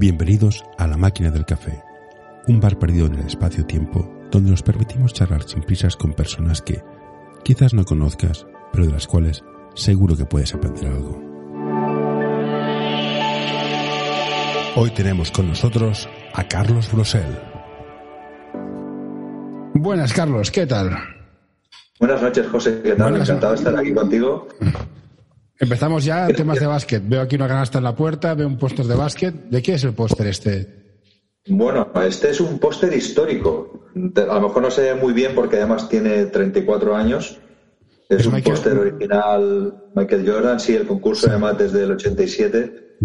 Bienvenidos a La Máquina del Café, un bar perdido en el espacio-tiempo donde nos permitimos charlar sin prisas con personas que quizás no conozcas, pero de las cuales seguro que puedes aprender algo. Hoy tenemos con nosotros a Carlos Brosel. Buenas, Carlos, ¿qué tal? Buenas noches, José, ¿qué tal? Buenas Encantado de estar aquí contigo. Empezamos ya en temas de básquet. Veo aquí una canasta en la puerta, veo un póster de básquet. ¿De qué es el póster este? Bueno, este es un póster histórico. A lo mejor no se ve muy bien porque además tiene 34 años. Es, ¿Es un póster original Michael Jordan, sí, el concurso además desde el 87.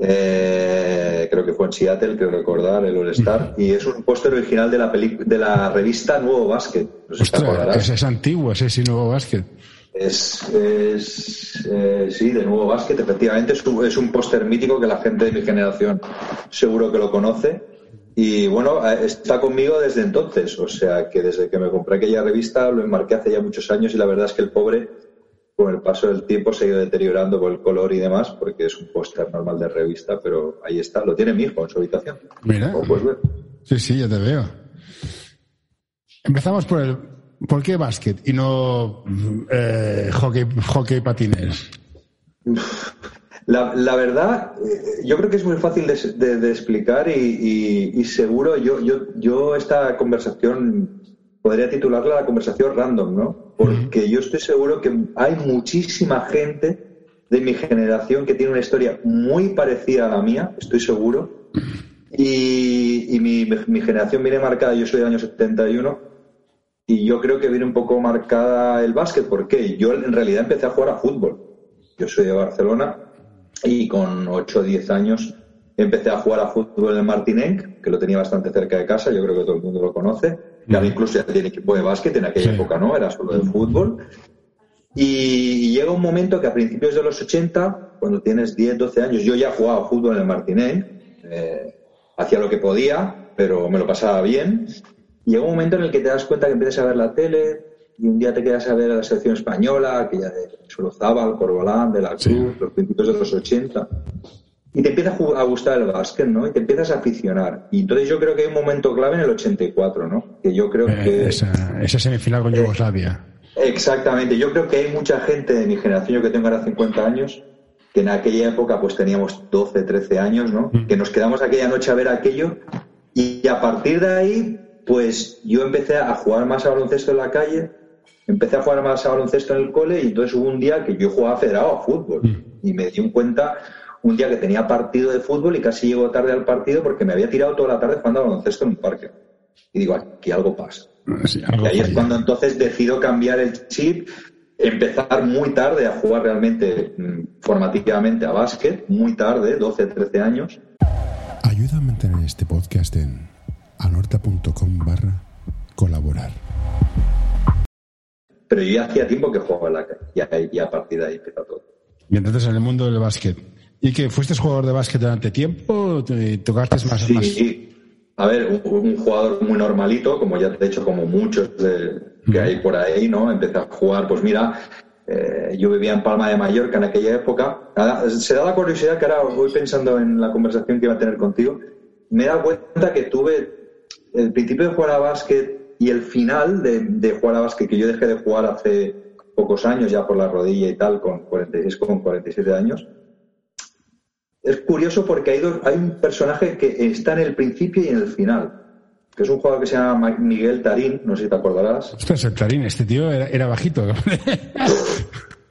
Eh, creo que fue en Seattle, creo recordar, el All-Star. Y es un póster original de la, de la revista Nuevo Básquet. No sé si te Ostras, acordarás. ese es antiguo, ese sí nuevo básquet. Es, es, eh, sí, de nuevo básquet, efectivamente. Es un, es un póster mítico que la gente de mi generación seguro que lo conoce. Y bueno, eh, está conmigo desde entonces. O sea, que desde que me compré aquella revista lo enmarqué hace ya muchos años y la verdad es que el pobre, con el paso del tiempo, se ha ido deteriorando por el color y demás, porque es un póster normal de revista, pero ahí está. Lo tiene mi hijo en su habitación. Mira. Como puedes ver. Sí, sí, ya te veo. Empezamos por el. ¿Por qué básquet y no eh, hockey, hockey patines? La, verdad, eh, yo creo que es muy fácil de, explicar y seguro yo, yo, yo esta conversación podría titularla la conversación random, ¿no? Porque yo estoy seguro que hay muchísima gente de mi generación que tiene una historia muy parecida a la mía, estoy seguro. Y, y mi, mi generación viene marcada, yo soy del año 71, y yo creo que viene un poco marcada el básquet. ¿Por qué? Yo en realidad empecé a jugar a fútbol. Yo soy de Barcelona y con 8 o 10 años empecé a jugar a fútbol en Martinenc, que lo tenía bastante cerca de casa, yo creo que todo el mundo lo conoce. Y ahora incluso ya tiene equipo de básquet, en aquella Sí. época no, era solo de fútbol. Y llega un momento que a principios de los 80, cuando tienes 10, 12 años, yo ya jugaba fútbol en el Martinenc, eh, hacía lo que podía, pero me lo pasaba bien. Y llega un momento en el que te das cuenta que empiezas a ver la tele y un día te quedas a ver a la selección española, aquella de Solozábal, Corbalán, de la Cruz, Sí. los principios de los 80. Y te empieza a gustar el básquet, ¿no? Y te empiezas a aficionar. Y entonces yo creo que hay un momento clave en el 84, ¿no? Que yo creo Eh, que... esa, esa semifinal con Yugoslavia. Exactamente, yo creo que hay mucha gente de mi generación, yo que tengo ahora 50 años, que en aquella época pues teníamos 12, 13 años, ¿no? Que nos quedamos aquella noche a ver aquello y a partir de ahí pues yo empecé a jugar más a baloncesto en la calle, empecé a jugar más a baloncesto en el cole y entonces hubo un día que yo jugaba federado a fútbol y me di cuenta un día que tenía partido de fútbol y casi llego tarde al partido porque me había tirado toda la tarde jugando a baloncesto en un parque. Y digo, aquí algo pasa. Sí, algo Y ahí es cuando entonces decido cambiar el chip, empezar muy tarde a jugar realmente mm, formativamente a básquet, muy tarde, 12, 13 años. Ayuda a mantener este podcast en anorta.com barra colaborar. Pero yo ya hacía tiempo que jugaba en la calle y a, y a partir de ahí empieza todo. Y entonces en el mundo del básquet. ¿Y que fuiste jugador de básquet durante tiempo? ¿O te tocaste más? más? Sí, a ver, un, un jugador muy normalito, como ya te he dicho, como muchos de- que hay por ahí, ¿no? Empecé a jugar, pues mira, eh, yo vivía en Palma de Mallorca en aquella época. Nada, se da la curiosidad que ahora voy pensando en la conversación que iba a tener contigo. Me he dado cuenta que tuve el principio de jugar a básquet y el final de, de jugar a básquet, que yo dejé de jugar hace pocos años ya por la rodilla y tal, con 46, con 47 años. Es curioso porque hay, dos- hay un personaje que está en el principio y en el final, que es un jugador que se llama Ma- Miguel Tarín, no sé si te acordarás. Ostras, el Clarín, este tío era, era bajito.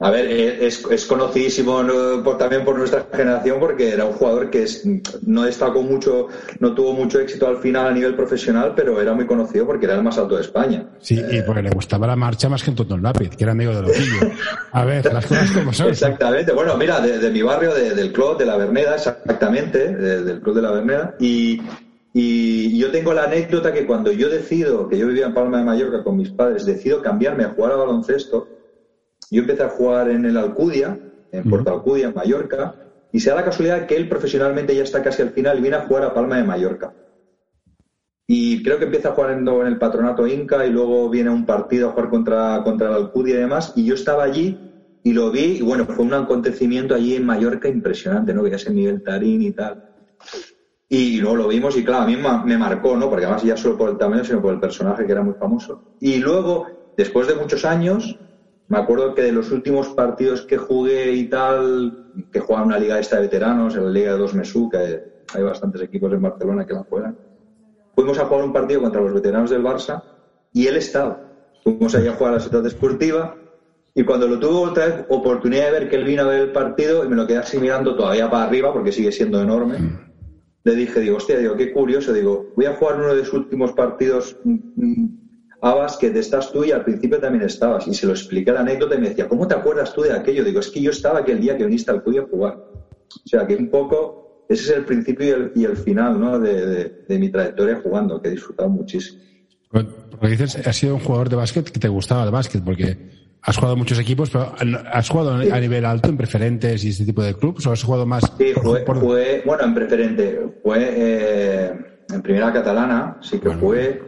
A ver, eh, es, es conocidísimo ¿no? por- también por nuestra generación porque era un jugador que es- no destacó mucho, no tuvo mucho éxito al final a nivel profesional, pero era muy conocido porque era el más alto de España. Sí, y porque le gustaba la marcha más que un tonto lápiz, que era amigo de Loquillo. A ver, las cosas como son. Exactamente. Bueno, mira, de, de mi barrio, de- del club de la Verneda, exactamente, de- del club de la Verneda. Y, y yo tengo la anécdota que cuando yo decido, que yo vivía en Palma de Mallorca con mis padres, decido cambiarme a jugar a baloncesto, yo empecé a jugar en el Alcudia, en Puerto Alcudia, en Mallorca, y se da la casualidad que él profesionalmente ya está casi al final y viene a jugar a Palma de Mallorca. Y creo que empieza jugando en el patronato Inca y luego viene a un partido a jugar contra, contra el Alcudia y demás. Y yo estaba allí y lo vi y bueno, fue un acontecimiento allí en Mallorca impresionante, ¿no? Que ya Miguel Tarín y tal. Y luego lo vimos y claro, a mí me marcó, ¿no? Porque además ya solo por el tamaño, sino por el personaje que era muy famoso. Y luego, después de muchos años, me acuerdo que de los últimos partidos que jugué y tal, que jugaba una liga esta de veteranos, en la liga de dos Mesú, que hay bastantes equipos en Barcelona que la juegan, fuimos a jugar un partido contra los veteranos del Barça y él estaba. Fuimos allá a jugar a la ciudad deportiva y cuando lo tuve otra oportunidad de ver que él vino a ver el partido y me lo quedé así mirando todavía para arriba porque sigue siendo enorme le dije, digo, hostia, digo, qué curioso, digo, voy a jugar uno de sus últimos partidos mm, mm, a básquet, estás tú y al principio también estabas. Y se lo expliqué la anécdota y me decía, ¿cómo te acuerdas tú de aquello? Digo, es que yo estaba aquel día que viniste al club a jugar. O sea, que un poco, ese es el principio y el, final ¿no? de, mi trayectoria jugando, que he disfrutado muchísimo. Porque dices, has sido un jugador de básquet que te gustaba el básquet, porque Has jugado muchos equipos, pero ¿has jugado a nivel alto en preferentes y este tipo de clubes o has jugado más? Sí, jugué, bueno, en preferente. Fue eh, en primera catalana, sí que fue.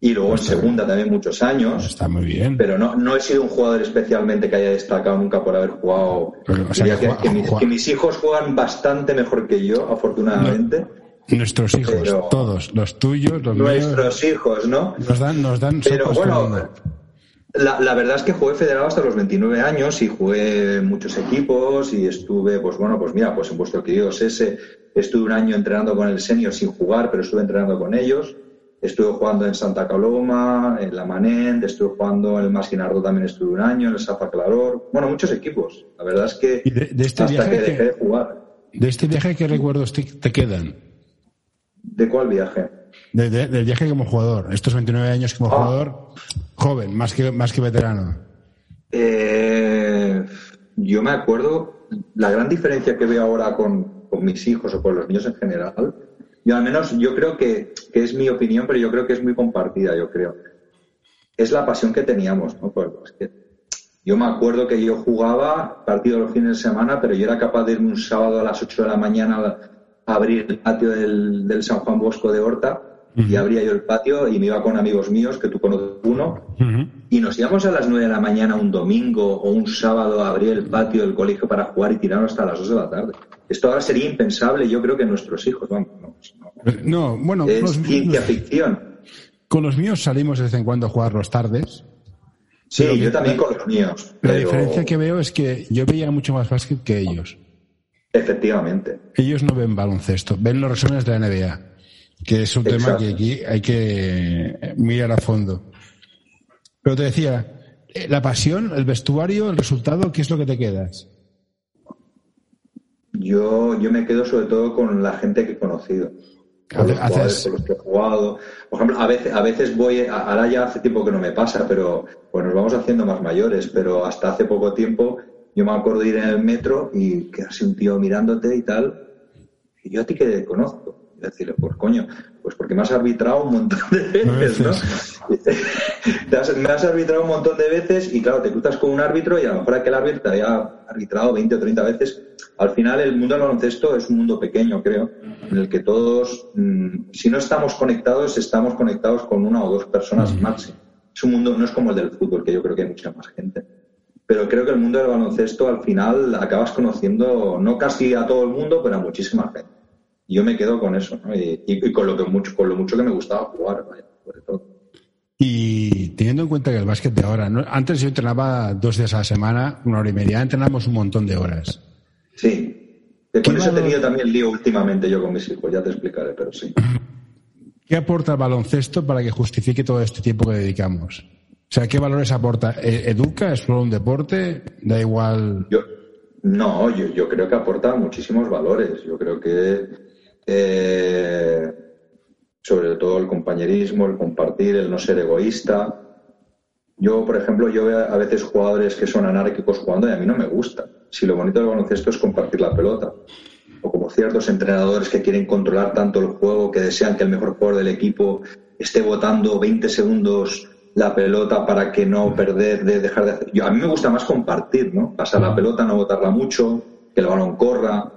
Y luego en segunda también muchos años. Está muy bien. Pero no, no he sido un jugador especialmente que haya destacado nunca por haber jugado. que, mis, hijos juegan bastante mejor que yo, afortunadamente. Nuestros hijos, todos, los tuyos, los Nuestros hijos, ¿no? Nos dan, nos dan. Pero bueno, la, verdad es que jugué federado hasta los 29 años y jugué muchos equipos y estuve, pues bueno, pues mira, pues en vuestro querido ese estuve un año entrenando con el senior sin jugar, pero estuve entrenando con ellos. Estuve jugando en Santa Coloma, en La Manent, estuve jugando en el Masquinardo también estuve un año, en el Safa Claror. Bueno, muchos equipos. La verdad es que de, este hasta que dejé de jugar. ¿De este viaje qué recuerdos te quedan? ¿De cuál viaje? del viaje como jugador, estos 29 años como ah. jugador, joven, más que, más que veterano. Eh, yo me acuerdo, la gran diferencia que veo ahora con, mis hijos o con los niños en general, yo al menos yo creo que, es mi opinión, pero yo creo que es muy compartida, yo creo. Es la pasión que teníamos, ¿no? Yo me acuerdo que yo jugaba partido los fines de semana, pero yo era capaz de irme un sábado a las 8 de la mañana a abrir el patio del, del San Juan Bosco de Horta y abría yo el patio y me iba con amigos míos, que tú conoces uno, y nos íbamos a las 9 de la mañana un domingo o un sábado a abrir el patio del colegio para jugar y tirarnos hasta las 2 de la tarde. Esto ahora sería impensable, yo creo que nuestros hijos, vamos, no, bueno, es ciencia ficción. Con los míos salimos de vez en cuando a jugar los tardes. Sí, yo también con los míos. La diferencia que veo es que yo veía mucho más básquet que ellos. Efectivamente. Ellos no ven baloncesto, ven los resúmenes de la NBA que es un tema que aquí hay que mirar a fondo. Pero te decía, eh, la pasión, el vestuario, el resultado, ¿qué es lo que te quedas? Yo, yo me quedo sobre todo con la gente que he conocido. Con los, con los que he jugado. Por ejemplo, a veces, a veces voy, ahora ya hace tiempo que no me pasa, pero pues nos vamos haciendo más mayores, pero hasta hace poco tiempo yo me acuerdo de ir en el metro y quedarse un tío mirándote y tal, y yo a ti que conozco decirle, pues coño, pues porque me has arbitrado un montón de veces, ¿no? me has arbitrado un montón de veces y claro, te cruzas con un árbitro y a lo mejor aquel árbitro te había arbitrado 20 o 30 veces. Al final el mundo del baloncesto es un mundo pequeño, creo, en el que todos, mm, si no estamos conectados, estamos conectados con una o dos personas máximo. Es un mundo, no es como el del fútbol, que yo creo que hay mucha más gente. Pero creo que el mundo del baloncesto al final acabas conociendo, no casi a todo el mundo, pero a muchísima gente yo me quedo con eso, ¿no? y, con, lo que mucho, con lo mucho que me gustaba jugar, sobre todo. Y teniendo en cuenta que el básquet de ahora, antes yo entrenaba dos días a la semana, una hora y media, entrenamos un montón de horas. Sí, por eso he tenido también lío últimamente yo con mis hijos, ya te explicaré, pero sí. ¿Qué aporta el baloncesto para que justifique todo este tiempo que dedicamos? O sea, ¿qué valores aporta? ¿E-, ¿Educa? ¿Es solo un deporte? ¿Da igual? Yo, no, yo, yo creo que aporta muchísimos valores. Yo creo que eh, sobre todo el compañerismo, el compartir, el no ser egoísta. Yo, por ejemplo, yo veo a veces jugadores que son anárquicos jugando y a mí no me gusta. Si lo bonito del baloncesto es compartir la pelota. O como ciertos entrenadores que quieren controlar tanto el juego que desean que el mejor jugador del equipo esté votando 20 segundos la pelota para que no perder, de dejar de hacer. Yo, a mí me gusta más compartir, ¿no? Pasar la pelota, no botarla mucho, que el balón corra,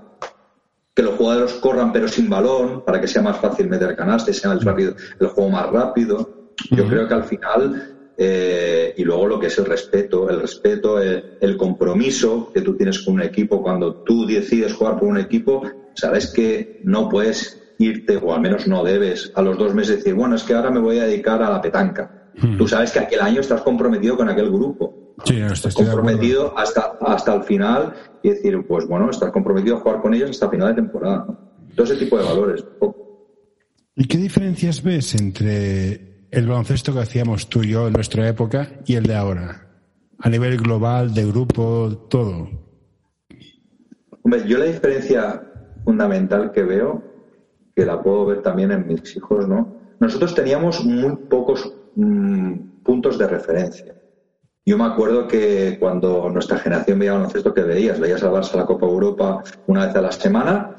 que los jugadores corran pero sin balón para que sea más fácil meter canastes, sea el, el juego más rápido. Yo creo que al final, eh, y luego lo que es el respeto, el respeto, el, compromiso que tú tienes con un equipo, cuando tú decides jugar por un equipo, sabes que no puedes irte, o al menos no debes, a los dos meses decir, bueno, es que ahora me voy a dedicar a la petanca. Hmm. Tú sabes que aquel año estás comprometido con aquel grupo. Sí, no, Estás comprometido hasta, hasta el final y decir, pues bueno, estás comprometido a jugar con ellos hasta final de temporada. ¿no? Todo ese tipo de valores. ¿Y qué diferencias ves entre el baloncesto que hacíamos tú y yo en nuestra época y el de ahora? A nivel global, de grupo, todo. Hombre, yo la diferencia fundamental que veo, que la puedo ver también en mis hijos, ¿no? Nosotros teníamos muy pocos mm, puntos de referencia. Yo me acuerdo que cuando nuestra generación veía baloncesto, que veías? Veías al Barça a la Copa Europa una vez a la semana,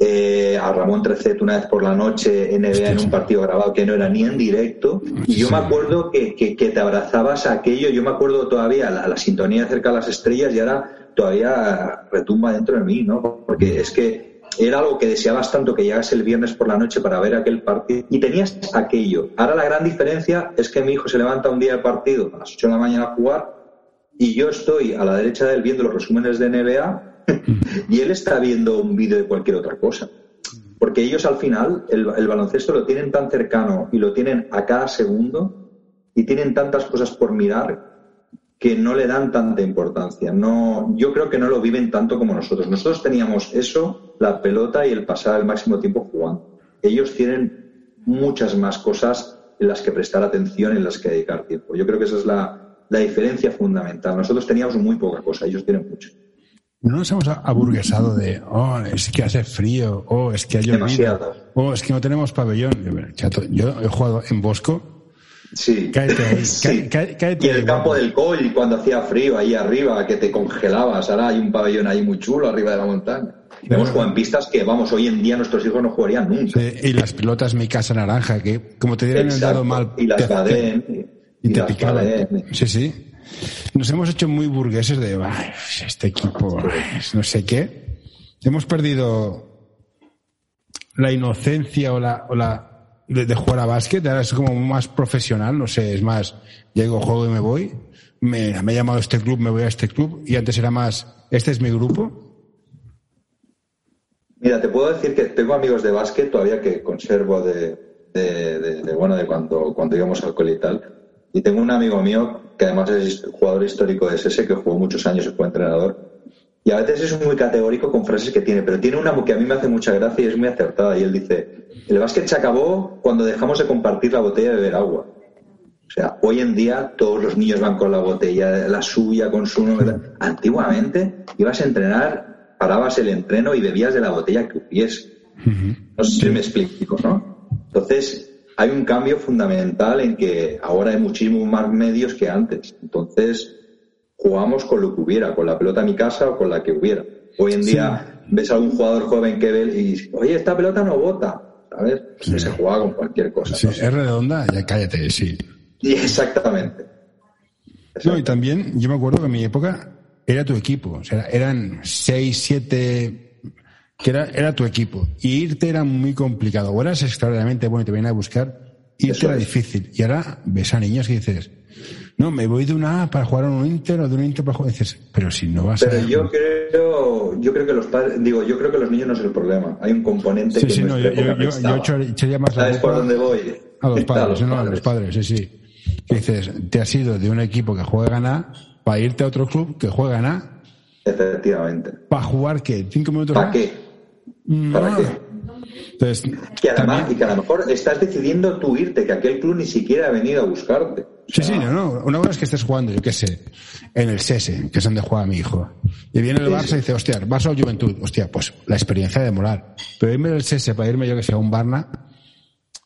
eh, a Ramón Trecet una vez por la noche NBA en un partido grabado que no era ni en directo. Y yo me acuerdo que, que, que te abrazabas a aquello, yo me acuerdo todavía la, la sintonía cerca de las estrellas y ahora todavía retumba dentro de mí, ¿no? Porque es que era algo que deseabas tanto que llegase el viernes por la noche para ver aquel partido y tenías aquello. Ahora la gran diferencia es que mi hijo se levanta un día del partido a las 8 de la mañana a jugar y yo estoy a la derecha de él viendo los resúmenes de NBA y él está viendo un vídeo de cualquier otra cosa. Porque ellos al final el, el baloncesto lo tienen tan cercano y lo tienen a cada segundo y tienen tantas cosas por mirar que no le dan tanta importancia. No, yo creo que no lo viven tanto como nosotros. Nosotros teníamos eso, la pelota y el pasar el máximo tiempo jugando. Ellos tienen muchas más cosas en las que prestar atención, en las que dedicar tiempo. Yo creo que esa es la, la diferencia fundamental. Nosotros teníamos muy poca cosa, ellos tienen mucho. No nos hemos aburguesado de, oh, es que hace frío, oh, es que ha llovido, oh, es que no tenemos pabellón. Yo he jugado en Bosco, Sí. Cáete ahí, Sí. cáete y ahí, el campo guapo. del Coll, cuando hacía frío ahí arriba, que te congelabas. Ahora hay un pabellón ahí muy chulo arriba de la montaña. Hemos jugado en pistas que, vamos, hoy en día nuestros hijos no jugarían nunca. Sí, y las pelotas mi casa naranja, que como te dieran el dado mal, Y las Baden. y Y, te picaban. Baden. Sí, sí. Nos hemos hecho muy burgueses de, "Ay, este equipo, no sé qué. Hemos perdido la inocencia o la, o la de, jugar a básquet, ahora es como más profesional, no sé, es más, llego, juego y me voy. Me, me ha llamado este club, me voy a este club, y antes era más, este es mi grupo. Mira, te puedo decir que tengo amigos de básquet todavía que conservo de, de, de- de, bueno, de cuando, cuando íbamos al cole y tal. Y tengo un amigo mío que además es jugador histórico de SS, que jugó muchos años y fue entrenador. Y a veces es muy categórico con frases que tiene, pero tiene una que a mí me hace mucha gracia y es muy acertada. Y él dice, el básquet se acabó cuando dejamos de compartir la botella de beber agua. O sea, hoy en día todos los niños van con la botella, la suya, con su nombre. Antiguamente ibas a entrenar, parabas el entreno y bebías de la botella que hubiese. No sé si me explico, ¿no? Entonces, hay un cambio fundamental en que ahora hay muchísimos más medios que antes. Entonces, jugamos con lo que hubiera, con la pelota a mi casa o con la que hubiera. Hoy en día ves a algún jugador joven que ve y dice, oye, esta pelota no bota, ¿sabes? Pues se juega con cualquier cosa. Sí, ¿no? es redonda, ya cállate, sí. Y exactamente. No, y también yo me acuerdo que en mi época era tu equipo. O sea, eran seis, siete, que era, era tu equipo. Y irte era muy complicado. O eras extraordinariamente bueno y te venían a buscar, irte Eso era es. difícil. Y ahora ves a niños que dices, no, me voy de una A para jugar a un Inter o de un Inter para jugar. Dices, pero si no vas Pero a. yo creo, yo creo que los padres, digo, yo creo que los niños no es el problema. Hay un componente Sí, que sí, no, yo, yo, yo, yo echaría más ¿Sabes por dónde voy? A los A padres, los no, a los padres, sí, sí. Que dices, te has ido de un equipo que juega en A para irte a otro club que juega en A Efectivamente. para jugar, ¿qué? ¿Cinco minutos ¿Para más? qué? ¿Para No. qué? Entonces, Que además, también- y que a lo mejor estás decidiendo tú irte, que aquel club ni siquiera ha venido a buscarte. Sí, sí, no, no. Una cosa es que estés jugando, yo qué sé, en el SESE, que es donde juega mi hijo. Y viene el Barça y dice, hostia, Barça o Juventud. Hostia, pues la experiencia de molar. Pero irme del SESE para irme yo que sé a un Barna,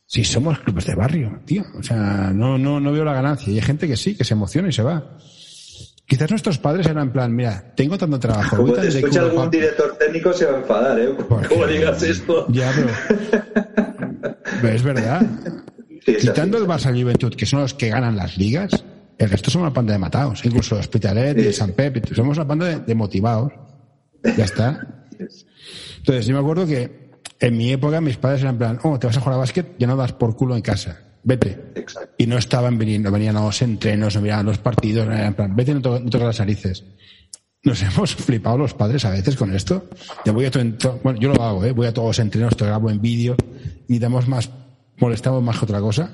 si somos clubes de barrio, tío. O sea, no, no, no veo la ganancia. Y hay gente que sí, que se emociona y se va. Quizás nuestros padres eran en plan, mira, tengo tanto trabajo. voy Como te escucha algún director técnico se va a enfadar, ¿eh? ¿Por ¿Cómo qué? digas esto? Ya, pero es verdad. Sí, Quitando el Barça y Juventud, que son los que ganan las ligas, el resto son una panda de matados. Incluso Hospitalet y. San Pep. Somos una panda de, de motivados. Ya está. Entonces, yo me acuerdo que en mi época mis padres eran en plan, oh, te vas a jugar a básquet, ya no das por culo en casa. Vete. Exacto. Y no estaban viniendo, venían a los entrenos, no miraban los partidos, era en plan, vete no to- no tocas las narices. nos hemos flipado los padres a veces con esto. Yo voy a bueno, yo lo hago, ¿eh? voy a todos los entrenos, te grabo en vídeo y damos más, molestamos más que otra cosa.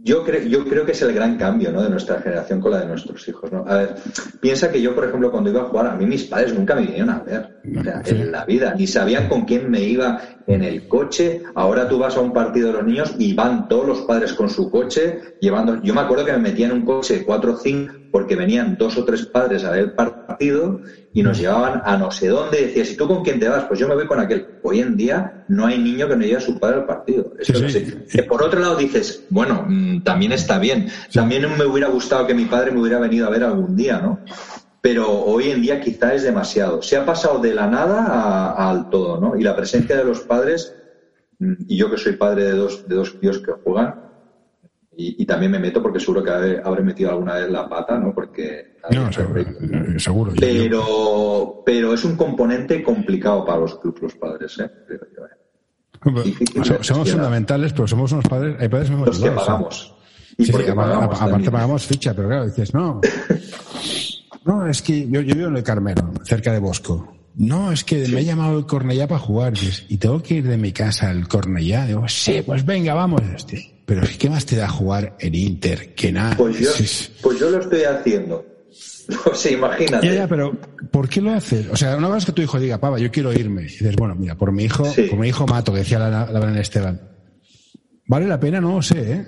Yo, creo, yo creo que es el gran cambio ¿no? de nuestra generación con la de nuestros hijos. ¿no? A ver, piensa que yo, por ejemplo, cuando iba a jugar, a mí mis padres nunca me vinieron a ver en la vida, ni sabían con quién me iba en el coche. Ahora tú vas a un partido de los niños y van todos los padres con su coche llevando. Yo me acuerdo que me metía en un coche 4 o 5 porque venían dos o tres padres a ver el partido y nos llevaban a no sé dónde. Decías, ¿y tú con quién te vas? Pues yo me voy con aquel. Hoy en día no hay niño que no lleve a su padre al partido. Que por otro lado dices, bueno, mm, también está bien. También me hubiera gustado que mi padre me hubiera venido a ver algún día, ¿no? Pero hoy en día quizá es demasiado. Se ha pasado de la nada al todo, ¿no? Y la presencia de los padres, mm, y yo que soy padre de dos, de dos tíos que juegan, y, también me meto porque seguro que habré, metido alguna vez la pata, ¿no? Porque... No, seguro. Pero, pero es un componente complicado para los clubes, los padres, ¿eh? somos fundamentales, pero somos unos padres... Hay padres muy los que pagamos. Y pagamos aparte pagamos ficha, pero claro, dices, no... No, es que yo, yo vivo en el Carmelo, cerca de Bosco. No, es que me ha llamado el Cornellá para jugar y tengo que ir de mi casa al Cornellá. Digo, sí, pues venga, vamos. Este. Pero ¿qué más te da jugar en Inter? Que nada. Pues yo, pues yo lo estoy haciendo. O sea, imagínate. Ya, ya, pero ¿por qué lo haces? O sea, una vez que tu hijo diga, papa, yo quiero irme. Y dices, bueno, mira, por mi hijo, por mi hijo mato, que decía la, la, Esteban. ¿Vale la pena? No lo sé, ¿eh?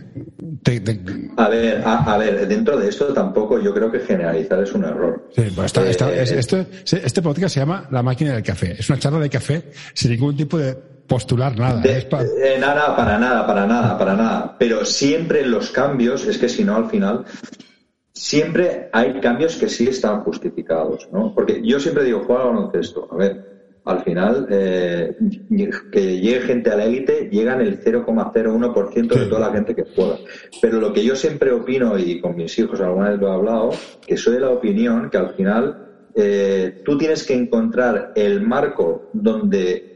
A ver, a, ver, dentro de esto tampoco yo creo que generalizar es un error. Sí, pues eh, este podcast se llama La máquina del café. Es una charla de café sin ningún tipo de postular nada. Eh, nada, para nada, para nada, para nada. Pero siempre los cambios, es que si no al final, siempre hay cambios que sí están justificados, ¿no? Porque yo siempre digo, juega baloncesto. A ver, al final, eh, que llegue gente a la élite, llegan el 0,01% de toda la gente que juega. Pero lo que yo siempre opino, y con mis hijos alguna vez lo he hablado, que soy de la opinión que al final eh, tú tienes que encontrar el marco donde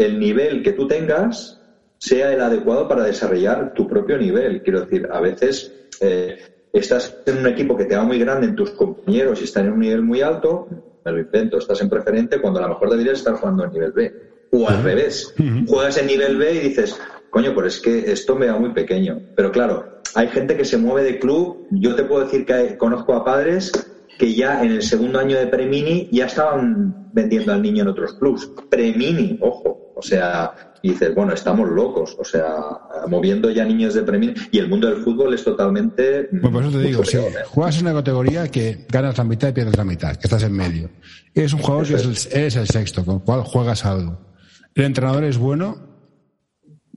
el nivel que tú tengas sea el adecuado para desarrollar tu propio nivel. Quiero decir, a veces eh, estás en un equipo que te va muy grande en tus compañeros y están en un nivel muy alto, me lo invento, estás en preferente cuando a lo mejor deberías estar jugando en nivel B. O al revés, juegas en nivel B y dices, coño, pues es que esto me va muy pequeño. Pero claro, hay gente que se mueve de club. Yo te puedo decir que conozco a padres que ya en el segundo año de Premini ya estaban vendiendo al niño en otros clubs. Premini, ojo. O sea, y dices, bueno, estamos locos. O sea, moviendo ya niños de premio. Y el mundo del fútbol es totalmente. Pues por eso te digo, si juegas en una categoría que ganas la mitad y pierdes la mitad, que estás en medio. Eres un jugador que es el, el sexto, con el cual juegas algo. El entrenador es bueno.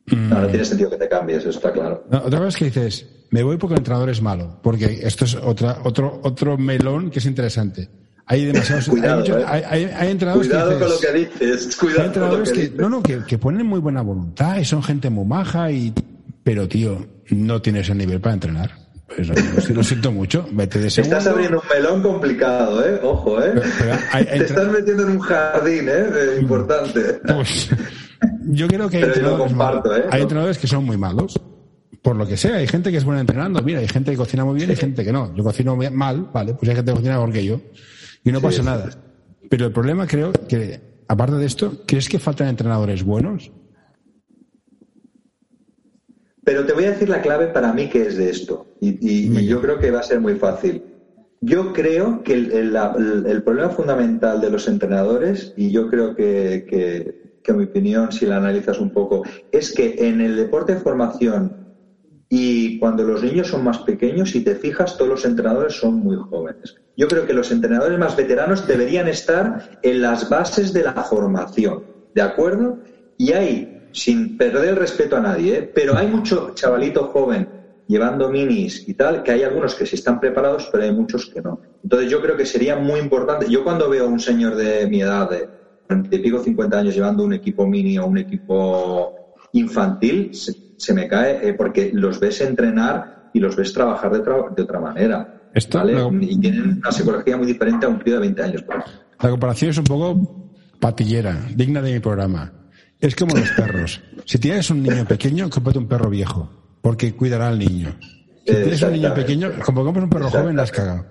No, no tiene sentido que te cambies, eso está claro. otra vez que dices, me voy porque el entrenador es malo, porque esto es otra, otro, otro melón que es interesante hay demasiados. Cuidado, hay, hay, entrenadores Cuidado con lo que dices. Cuidado hay entrenadores que, no, no, que, ponen muy buena voluntad y son gente muy maja y, pero tío, no tienes el nivel para entrenar. Pues, lo siento mucho, vete de segundo. Estás abriendo un melón complicado, ¿eh? Ojo, ¿eh? Te estás metiendo en un jardín, ¿eh? Importante. Pues, yo creo que hay, entrenadores, ¿eh? hay entrenadores que son muy malos por lo que sea, hay gente que es buena entrenando. Mira, hay gente que cocina muy bien y gente que no. Yo cocino mal, vale, pues hay gente que cocina mejor que yo y no pasa nada. Pero el problema creo que, aparte de esto, ¿crees que faltan entrenadores buenos? Pero te voy a decir la clave para mí que es de esto. Y, yo creo que va a ser muy fácil. Yo creo que el, problema fundamental de los entrenadores, y yo creo que, que, que, mi opinión, si la analizas un poco, es que en el deporte de formación y cuando los niños son más pequeños, si te fijas, todos los entrenadores son muy jóvenes. Yo creo que los entrenadores más veteranos deberían estar en las bases de la formación, ¿de acuerdo? Y hay, sin perder el respeto a nadie, ¿eh? pero hay mucho chavalito joven llevando minis y tal, que hay algunos que sí están preparados, pero hay muchos que no. Entonces yo creo que sería muy importante. Yo cuando veo a un señor de mi edad, de, pico 50 años, llevando un equipo mini o un equipo infantil, se, me cae eh, porque los ves entrenar y los ves trabajar de otra manera. Y tienen una psicología muy diferente a un tío de 20 años. La comparación es un poco patillera, digna de mi programa. Es como los perros. Si tienes un niño pequeño, cómprate un perro viejo, porque cuidará al niño. Si tienes un niño pequeño, como compras un perro joven, la has cagado.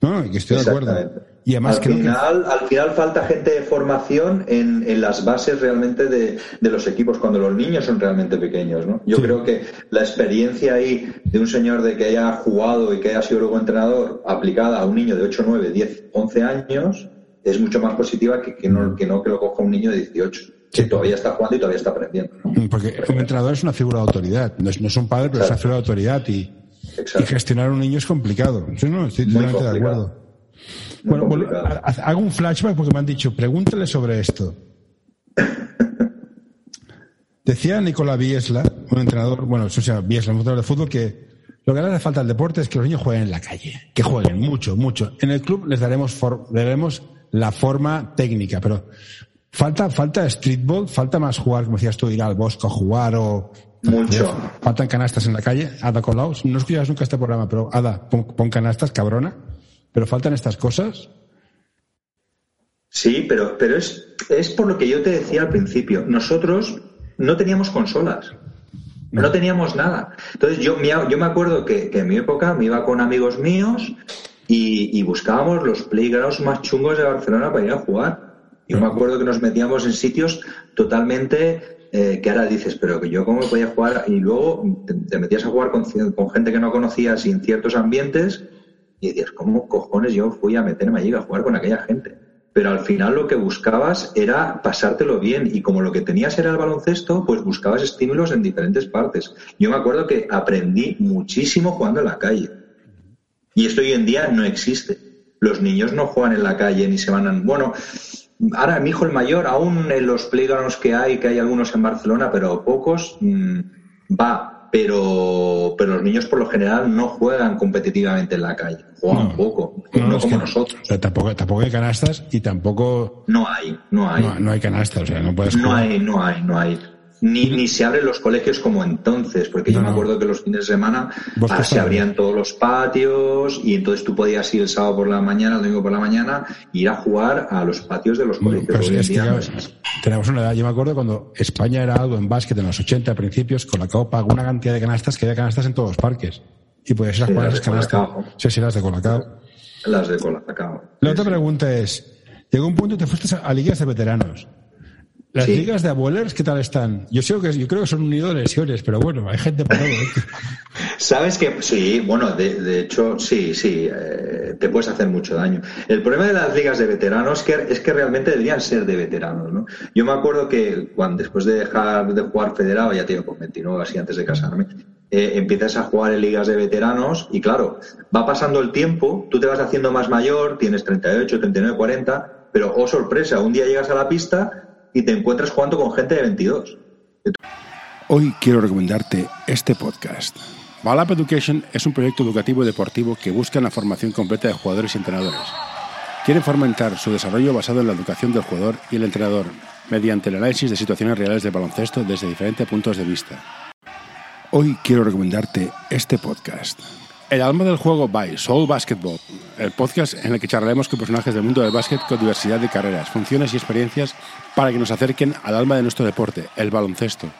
No, que estoy de acuerdo. Y además al, creo final, al final falta gente de formación en, en las bases realmente de, de, los equipos cuando los niños son realmente pequeños. ¿no? Yo Sí. creo que la experiencia ahí de un señor de que haya jugado y que haya sido luego entrenador aplicada a un niño de 8, 9, 10, 11 años es mucho más positiva que, que, no, que no que lo coja un niño de 18, que todavía está jugando y todavía está aprendiendo. ¿no? que, porque un entrenador es una figura de autoridad. No es, no es un padre, pero es una figura de autoridad. Y, gestionar a un niño es complicado. Sí, no, estoy totalmente de acuerdo. Bueno, bueno, hago un flashback porque me han dicho, pregúntale sobre esto. Decía Nicolás Biesla, un entrenador, bueno, eso sea, Biesla, un entrenador de fútbol, que lo que le hace falta al deporte es que los niños jueguen en la calle, que jueguen mucho, mucho. En el club les daremos, for- les daremos la forma técnica, pero falta, falta streetball, falta más jugar, como decías tú, ir al bosque a jugar o... Mucho. Faltan canastas en la calle, Ada Colau. No escuchas nunca este programa, pero Ada, pon, pon canastas, cabrona. Pero faltan estas cosas. Sí, pero, pero es, es por lo que yo te decía al principio. Nosotros no teníamos consolas. No teníamos nada. Entonces yo, me- yo me acuerdo que, que en mi época me iba con amigos míos y, y buscábamos los playgrounds más chungos de Barcelona para ir a jugar. Yo me acuerdo que nos metíamos en sitios totalmente eh, que ahora dices, pero que yo cómo podía jugar y luego te, te metías a jugar con, con gente que no conocías y en ciertos ambientes y decías, ¿cómo cojones yo fui a meterme allí a jugar con aquella gente? Pero al final lo que buscabas era pasártelo bien y como lo que tenías era el baloncesto, pues buscabas estímulos en diferentes partes. Yo me acuerdo que aprendí muchísimo jugando en la calle. Y esto hoy en día no existe. Los niños no juegan en la calle ni se van a... Bueno, ahora mi hijo el mayor, aún en los playgrounds que hay, que hay algunos en Barcelona, pero pocos, mm, va. Pero, pero los niños por lo general no juegan competitivamente en la calle. Juegan No. poco, no, es como que- nosotros. pero tampoco, tampoco hay canastas y tampoco No hay, no hay. no, no hay canastas. O sea, no puedes No jugar. hay, no hay, no hay. Ni, ni se abren los colegios como entonces, porque yo me acuerdo que los fines de semana ah, se abrían todos los patios y entonces tú podías ir el sábado por la mañana, el domingo por la mañana, e ir a jugar a los patios de los colegios. Pero Hoy en es que, no es tenemos una edad. Yo me acuerdo cuando España era algo en básquet en los 80 principios, con la Copa, una cantidad de canastas que había canastas en todos los parques. Y podías ir a jugar a las canastas. Sí, sí, las de Colacao. Las de Colacao. La otra pregunta es, llegó un punto que te fuiste a ligas de veteranos. Las Sí. ligas de abuelers, ¿qué tal están? Yo, sé que, yo creo que son un nido de lesiones, pero bueno, hay gente para todo. ¿eh? Sabes que sí, bueno, de, de hecho, sí, sí, eh, te puedes hacer mucho daño. El problema de las ligas de veteranos que, es que realmente deberían ser de veteranos, ¿no? Yo me acuerdo que cuando después de dejar de jugar federado, ya tengo con 29 así antes de casarme, eh, empiezas a jugar en ligas de veteranos y claro, va pasando el tiempo, tú te vas haciendo más mayor, tienes 38, 39, 40, pero oh sorpresa, un día llegas a la pista y te encuentras jugando con gente de 22. Hoy quiero recomendarte este podcast. Balap Education es un proyecto educativo y deportivo que busca la formación completa de jugadores y entrenadores. Quieren fomentar su desarrollo basado en la educación del jugador y el entrenador, mediante el análisis de situaciones reales del baloncesto desde diferentes puntos de vista. Hoy quiero recomendarte este podcast. El alma del juego by Soul Basketball, el podcast en el que charlaremos con personajes del mundo del básquet con diversidad de carreras, funciones y experiencias para que nos acerquen al alma de nuestro deporte, el baloncesto.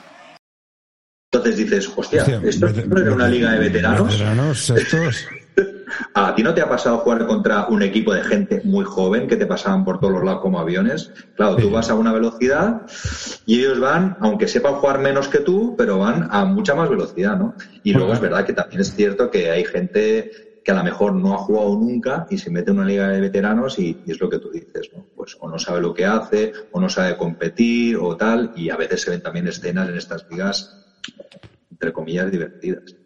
Entonces dices, hostia, Hostia, ¿esto no era una liga de veteranos? Veteranos estos. ¿A ti no te ha pasado jugar contra un equipo de gente muy joven que te pasaban por todos los lados como aviones? Claro, tú vas a una velocidad y ellos van, aunque sepan jugar menos que tú, pero van a mucha más velocidad, ¿no? Y luego es verdad que también es cierto que hay gente que a lo mejor no ha jugado nunca y se mete en una liga de veteranos y, y es lo que tú dices, ¿no? Pues o no sabe lo que hace, o no sabe competir, o tal, y a veces se ven también escenas en estas ligas, entre comillas, divertidas.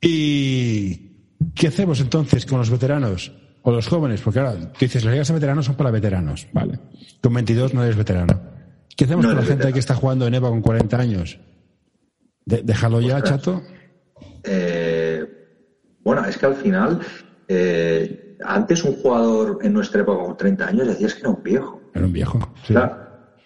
¿Y qué hacemos entonces con los veteranos? O los jóvenes, porque ahora tú dices, las ligas de veteranos son para veteranos, vale. Con 22 no eres veterano. ¿Qué hacemos No con la gente veterano. que está jugando en EVA con 40 años? De- déjalo ya, Ostras. chato. Eh, bueno, es que al final, eh, antes un jugador en nuestra época con 30 años decías que era un viejo. Era un viejo. sí.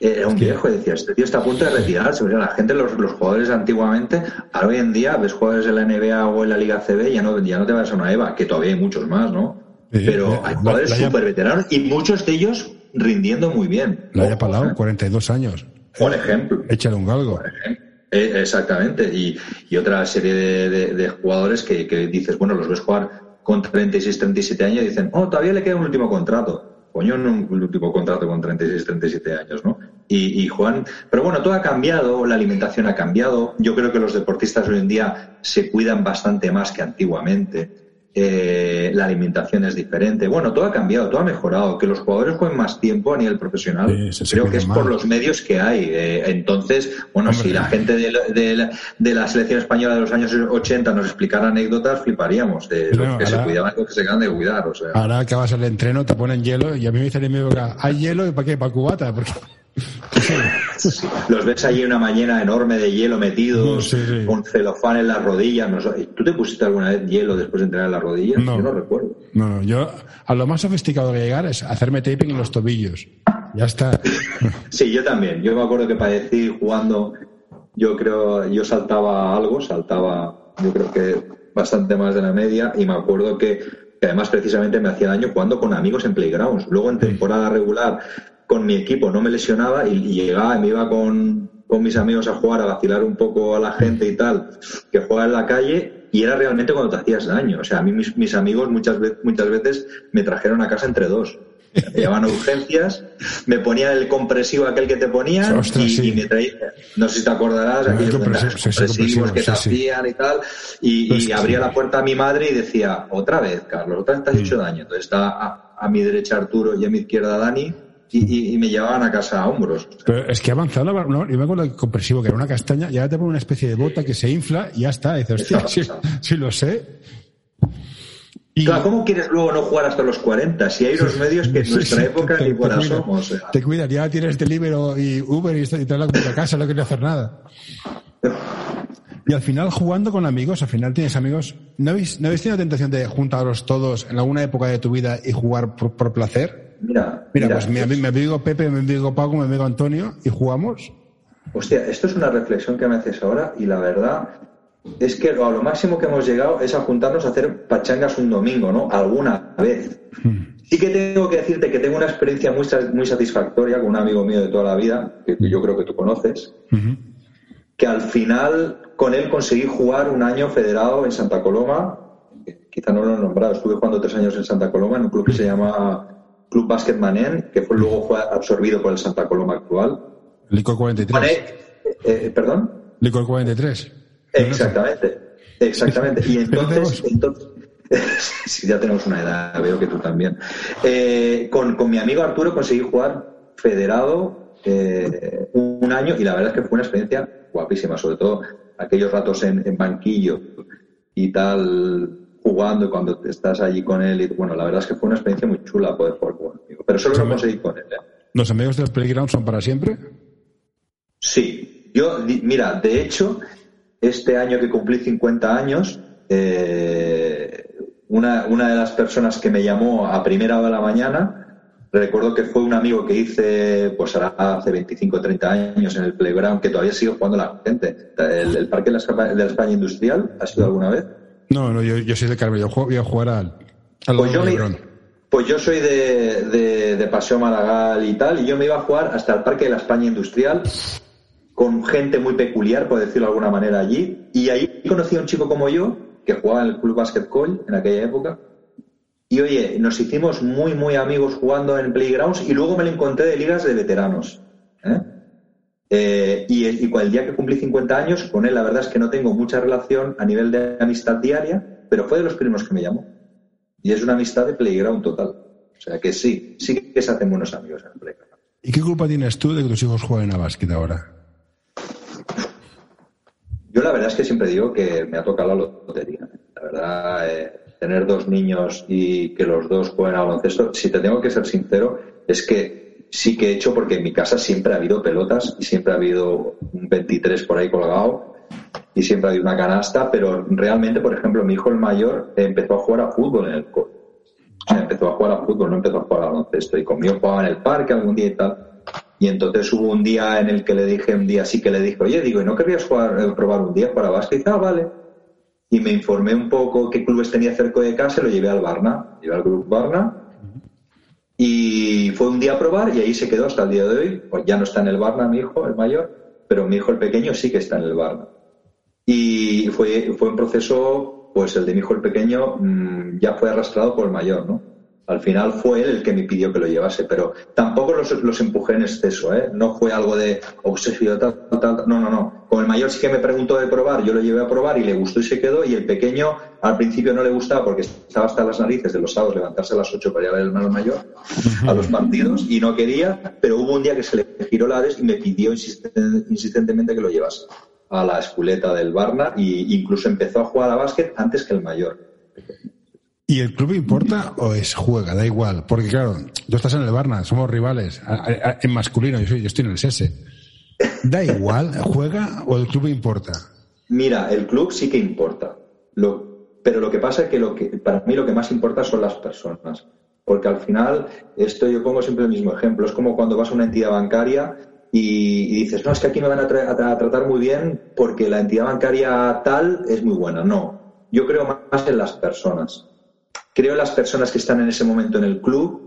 Era un viejo y decías, este tío está a punto de retirarse. La gente, los, los jugadores antiguamente, ahora hoy en día ves jugadores en la NBA o en la Liga CB, ya no, ya no te vas a una EVA, que todavía hay muchos más, ¿no? Sí, Pero hay jugadores súper veteranos y muchos de ellos rindiendo muy bien. La haya ¿eh? 42 años. Por ejemplo. Échale un galgo. Eh, exactamente. Y, y otra serie de, de- de jugadores que, que dices, bueno, los ves jugar con 36, 37 años y dicen, oh, todavía le queda un último contrato. Coño, un último contrato con 36, 37 años, ¿no? Y, y Juan, pero bueno, todo ha cambiado, la alimentación ha cambiado. Yo creo que los deportistas hoy en día se cuidan bastante más que antiguamente. Eh, la alimentación es diferente. Bueno, todo ha cambiado, todo ha mejorado. Que los jugadores jueguen más tiempo a nivel profesional, creo que es por los medios que hay. Eh, entonces, bueno, si la gente de, de, de, la selección española de los años 80 nos explicara anécdotas, fliparíamos de los que se cuidaban los que se quedan de cuidar. O sea. Ahora que vas al entreno, te ponen hielo y a mí me dicen en mi boca, ¿hay hielo y para qué? ¿Para cubata? Porque Los ves allí una mañana enorme de hielo metidos, con celofán en las rodillas. ¿Tú te pusiste alguna vez hielo después de entrenar en las rodillas? No. Yo no recuerdo. No, yo a lo más sofisticado que llegar es hacerme taping en los tobillos. Ya está. sí, yo también. Yo me acuerdo que padecí jugando, yo creo, yo saltaba algo, saltaba, yo creo que bastante más de la media, y me acuerdo que, que además precisamente me hacía daño jugando con amigos en playgrounds. Luego en temporada regular con mi equipo no me lesionaba y, llegaba y me iba con, mis amigos a jugar, a vacilar un poco a la gente y tal, que juega en la calle y era realmente cuando te hacías daño. O sea, a mí mis, amigos muchas, veces, muchas veces me trajeron a casa entre dos. Me llevaban urgencias, me ponían el compresivo aquel que te ponían y, me traían, no sé si te acordarás, aquellos compresivos que te hacían y tal, y, pues abría la puerta a mi madre y decía, otra vez, Carlos, otra vez te has hecho daño. Entonces está a, a mi derecha Arturo y a mi izquierda Dani, y, me llevaban a casa a hombros. Pero es que ha avanzado, ¿no? Yo me acuerdo que compresivo, que era una castaña, y ahora te pone una especie de bota que se infla y ya está. Y dices, hostia, sí, lo sé. Y... Claro, ¿cómo quieres luego no jugar hasta los 40? Si hay unos medios que en nuestra época ni buenas somos. Te cuidan, ya tienes Deliveroo y Uber y, te la a casa, no quieres hacer nada. Y al final, jugando con amigos, al final tienes amigos. ¿No habéis, ¿no habéis tenido la tentación de juntaros todos en alguna época de tu vida y jugar por placer? Mira, mira, pues mi, me amigo Pepe, mi amigo Paco, mi amigo Antonio y jugamos. Hostia, esto es una reflexión que me haces ahora y la verdad es que a lo máximo que hemos llegado es a juntarnos a hacer pachangas un domingo, ¿no? Alguna vez. Hmm. Sí que tengo que decirte que tengo una experiencia muy, muy satisfactoria con un amigo mío de toda la vida, que yo creo que tú conoces, que al final con él conseguí jugar un año federado en Santa Coloma, quizá no lo he nombrado, estuve jugando tres años en Santa Coloma en un club que se llama Club Básquet Manén, que fue luego fue absorbido por el Santa Coloma actual. Licor 43. Eh, ¿Perdón? Licor 43. Exactamente, exactamente. Y entonces, entonces si ya tenemos una edad, veo que tú también. Eh, con, con, mi amigo Arturo conseguí jugar federado eh, un año y la verdad es que fue una experiencia guapísima, sobre todo aquellos ratos en, en banquillo y tal, jugando cuando estás allí con él. Y, bueno, la verdad es que fue una experiencia muy chula poder jugar con amigo. Pero solo lo conseguí con él. ¿eh? ¿Los amigos del Playground son para siempre? Sí. Yo, mira, de hecho, este año que cumplí 50 años, eh, una, una de las personas que me llamó a primera hora de la mañana, recuerdo que fue un amigo que hice, pues hace 25 o 30 años en el Playground, que todavía sigue jugando la gente. El, Parque de la, España Industrial, ¿ha sido alguna vez? No, no, yo, yo soy de Carmen, yo voy a jugar al, al pues, yo pues yo soy de, de, de, Paseo Maragall y tal, y yo me iba a jugar hasta el Parque de la España Industrial con gente muy peculiar, por decirlo de alguna manera, allí. Y ahí conocí a un chico como yo, que jugaba en el Club Basket en aquella época. Y oye, nos hicimos muy, muy amigos jugando en Playgrounds y luego me lo encontré de ligas de veteranos. ¿eh? Eh, y, y el día que cumplí 50 años, con él la verdad es que no tengo mucha relación a nivel de amistad diaria, pero fue de los primeros que me llamó. Y es una amistad de playground total. O sea que sí, sí que se hacen buenos amigos en el playground. ¿Y qué culpa tienes tú de que tus hijos jueguen a básquet ahora? Yo la verdad es que siempre digo que me ha tocado la lotería. La verdad, eh, tener dos niños y que los dos jueguen a baloncesto, si te tengo que ser sincero, es que sí que he hecho porque en mi casa siempre ha habido pelotas y siempre ha habido un 23 por ahí colgado y siempre ha habido una canasta, pero realmente, por ejemplo, mi hijo el mayor empezó a jugar a fútbol en el cole. empezó a jugar a fútbol, no empezó a jugar a baloncesto. Y conmigo jugaba en el parque algún día y tal. Y entonces hubo un día en el que le dije, un día sí que le dije, oye, digo, ¿y no querrías jugar, eh, probar un día para básquet? Y dice, ah, vale. Y me informé un poco qué clubes tenía cerca de casa lo llevé al Barna. Llevé al Club Barna y fue un día a probar y ahí se quedó hasta el día de hoy. Pues ya no está en el Barna mi hijo, el mayor, pero mi hijo el pequeño sí que está en el Barna. Y fue, fue un proceso pues el de mi hijo el pequeño mm, ya fue arrastrado por el mayor, ¿no? Al final fue él el que me pidió que lo llevase, pero tampoco los, los empujé en exceso, ¿eh? No fue algo de obsesión, tal, tal, tal. No, no, no. Con el mayor sí que me preguntó de probar, yo lo llevé a probar y le gustó y se quedó. Y el pequeño al principio no le gustaba porque estaba hasta las narices de los sábados levantarse a las 8 para ir a ver el hermano mayor a los partidos y no quería, pero hubo un día que se le giró la ADES y me pidió insistentemente que lo llevase a la esculeta del Barna e incluso empezó a jugar a básquet antes que el mayor. ¿Y el club importa o es juega? Da igual. Porque claro, tú estás en el Barna, somos rivales. En masculino, yo, estoy en el SESE. ¿Da igual? ¿Juega o el club importa? Mira, el club sí que importa. Pero lo que pasa es que, lo que para mí lo que más importa son las personas. Porque al final, esto yo pongo siempre el mismo ejemplo. Es como cuando vas a una entidad bancaria y, dices, no, es que aquí me van a, tratar muy bien porque la entidad bancaria tal es muy buena. No, yo creo más en las personas creo las personas que están en ese momento en el club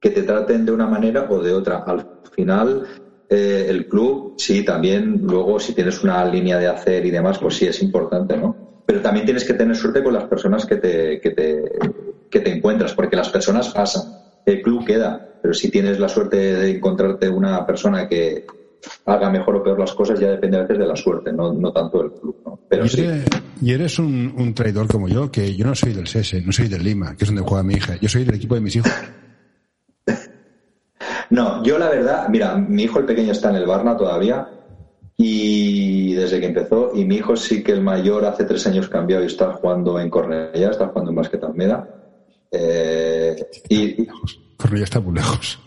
que te traten de una manera o de otra. Al final, eh, el club, sí, también, luego si tienes una línea de hacer y demás, pues sí es importante, ¿no? Pero también tienes que tener suerte con las personas que te, que te, que te encuentras, porque las personas pasan, el club queda, pero si tienes la suerte de encontrarte una persona que, haga mejor o peor las cosas ya depende a veces de la suerte, no, no tanto del club. ¿no? Pero y, sí. eres, y eres un, un, traidor como yo, que yo no soy del SESE, no soy del Lima, que es donde juega mi hija, yo soy del equipo de mis hijos. no, yo la verdad, mira, mi hijo el pequeño está en el Barna todavía y desde que empezó, y mi hijo sí que el mayor hace tres años cambió y está jugando en Cornellá, está jugando en Básquet Almeda. Eh, y, ya está muy lejos.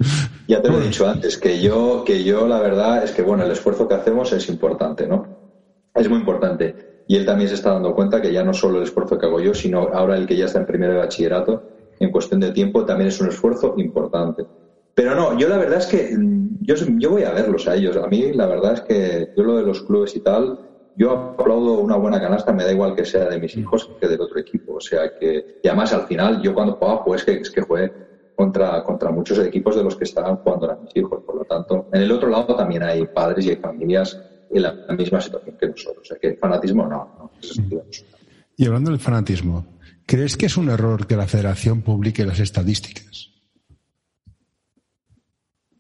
Ya te lo he dicho antes, que yo, que yo la verdad es que bueno, el esfuerzo que hacemos es importante, ¿no? Es muy importante. Y él también se está dando cuenta que ya no solo el esfuerzo que hago yo, sino ahora el que ya está en primero de bachillerato, en cuestión de tiempo, también es un esfuerzo importante. Pero no, yo la verdad es que yo, yo voy a verlos a ellos. A mí la verdad es que yo lo de los clubes y tal, yo aplaudo una buena canasta, me da igual que sea de mis hijos que del otro equipo. O sea que, y además al final, yo cuando jugaba, pues que, es que jugué contra, contra muchos equipos de los que estaban jugando eran mis hijos. Por lo tanto, en el otro lado también hay padres y hay familias en la misma situación que nosotros. O sea, que fanatismo no. no y hablando del fanatismo, ¿crees que es un error que la federación publique las estadísticas?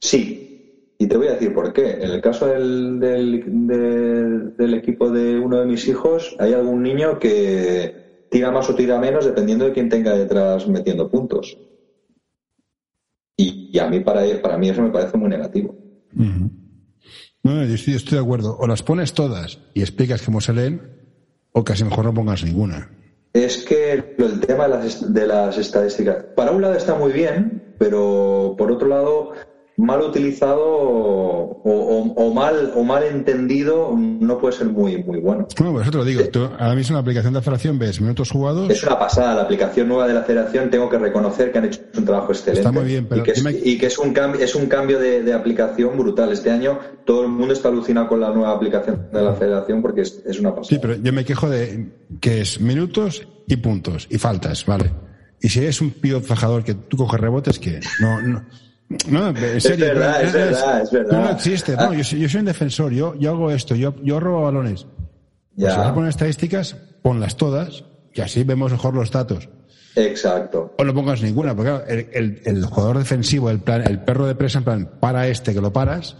Sí. Y te voy a decir por qué. En el caso del, del, del equipo de uno de mis hijos, hay algún niño que tira más o tira menos dependiendo de quién tenga detrás metiendo puntos. Y, a mí, para, para mí, eso me parece muy negativo. No, yo estoy, de acuerdo. O las pones todas y explicas cómo se leen, o casi mejor no pongas ninguna. Es que el tema de las, de las estadísticas, para un lado está muy bien, pero por otro lado mal utilizado o, mal o mal entendido no puede ser muy muy bueno. Bueno, pues eso te lo digo. Tú, ahora mismo en la aplicación de la federación ves minutos jugados. Es una pasada. La aplicación nueva de la federación tengo que reconocer que han hecho un trabajo excelente. Está muy bien, pero y que es, y que es un cambio es un cambio de, aplicación brutal. Este año todo el mundo está alucinado con la nueva aplicación de la federación porque es, es una pasada. Sí, pero yo me quejo de que es minutos y puntos y faltas, vale. Y si eres un pío fajador que tú coges rebotes, que no, no no, en serio. Es verdad, es, verdad, es verdad. no existe. No, yo, yo, soy un defensor, yo, yo hago esto, yo, yo robo balones. Pues si vas a poner estadísticas, ponlas todas, y así vemos mejor los datos. Exacto. O no pongas ninguna, porque claro, el, el, el, jugador defensivo, el, plan, el perro de presa, en plan, para este que lo paras,